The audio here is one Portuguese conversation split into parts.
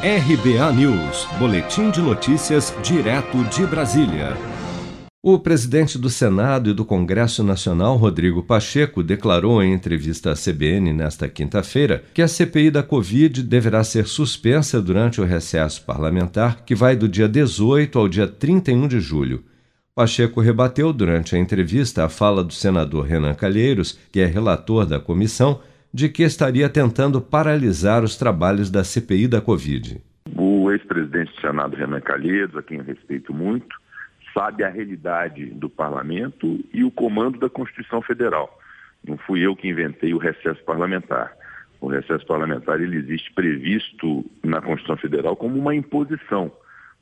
RBA News, Boletim de Notícias, direto de Brasília. O presidente do Senado e do Congresso Nacional, Rodrigo Pacheco, declarou em entrevista à CBN nesta quinta-feira que a CPI da Covid deverá ser suspensa durante o recesso parlamentar, que vai do dia 18 ao dia 31 de julho. Pacheco rebateu durante a entrevista a fala do senador Renan Calheiros, que é relator da comissão, de que estaria tentando paralisar os trabalhos da CPI da Covid. O ex-presidente do Senado, Renan Calheiros, a quem eu respeito muito, sabe a realidade do parlamento e o comando da Constituição Federal. Não fui eu que inventei o recesso parlamentar. O recesso parlamentar ele existe previsto na Constituição Federal como uma imposição.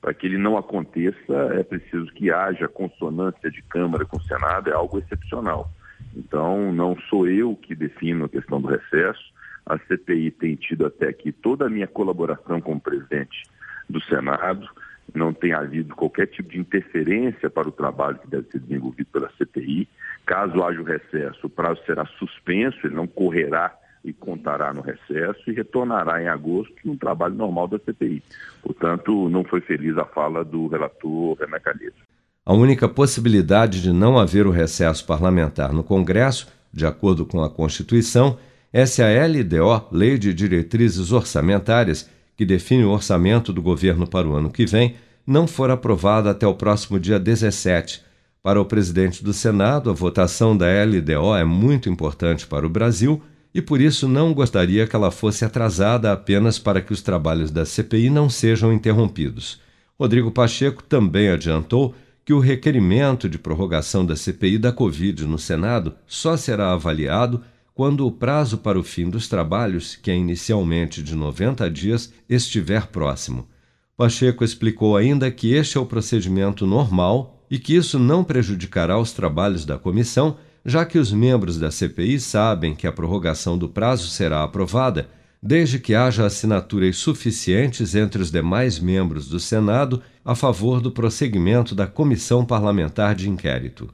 Para que ele não aconteça, é preciso que haja consonância de Câmara com o Senado, é algo excepcional. Então, não sou eu que defino a questão do recesso. A CPI tem tido até aqui toda a minha colaboração como presidente do Senado. Não tem havido qualquer tipo de interferência para o trabalho que deve ser desenvolvido pela CPI. Caso haja o recesso, o prazo será suspenso, ele não correrá e contará no recesso e retornará em agosto no trabalho normal da CPI. Portanto, não foi feliz a fala do relator Renan Calheiros. A única possibilidade de não haver o recesso parlamentar no Congresso, de acordo com a Constituição, é se a LDO, Lei de Diretrizes Orçamentárias, que define o orçamento do governo para o ano que vem, não for aprovada até o próximo dia 17. Para o presidente do Senado, a votação da LDO é muito importante para o Brasil e por isso não gostaria que ela fosse atrasada apenas para que os trabalhos da CPI não sejam interrompidos. Rodrigo Pacheco também adiantou que o requerimento de prorrogação da CPI da Covid no Senado só será avaliado quando o prazo para o fim dos trabalhos, que é inicialmente de 90 dias, estiver próximo. Pacheco explicou ainda que este é o procedimento normal e que isso não prejudicará os trabalhos da comissão, já que os membros da CPI sabem que a prorrogação do prazo será aprovada desde que haja assinaturas suficientes entre os demais membros do Senado a favor do prosseguimento da comissão parlamentar de inquérito.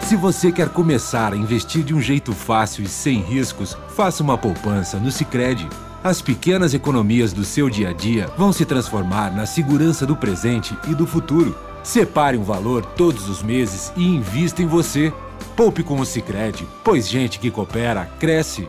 Se você quer começar a investir de um jeito fácil e sem riscos, faça uma poupança no Sicredi. As pequenas economias do seu dia a dia vão se transformar na segurança do presente e do futuro. Separe um valor todos os meses e invista em você. Poupe com o Sicredi, pois gente que coopera cresce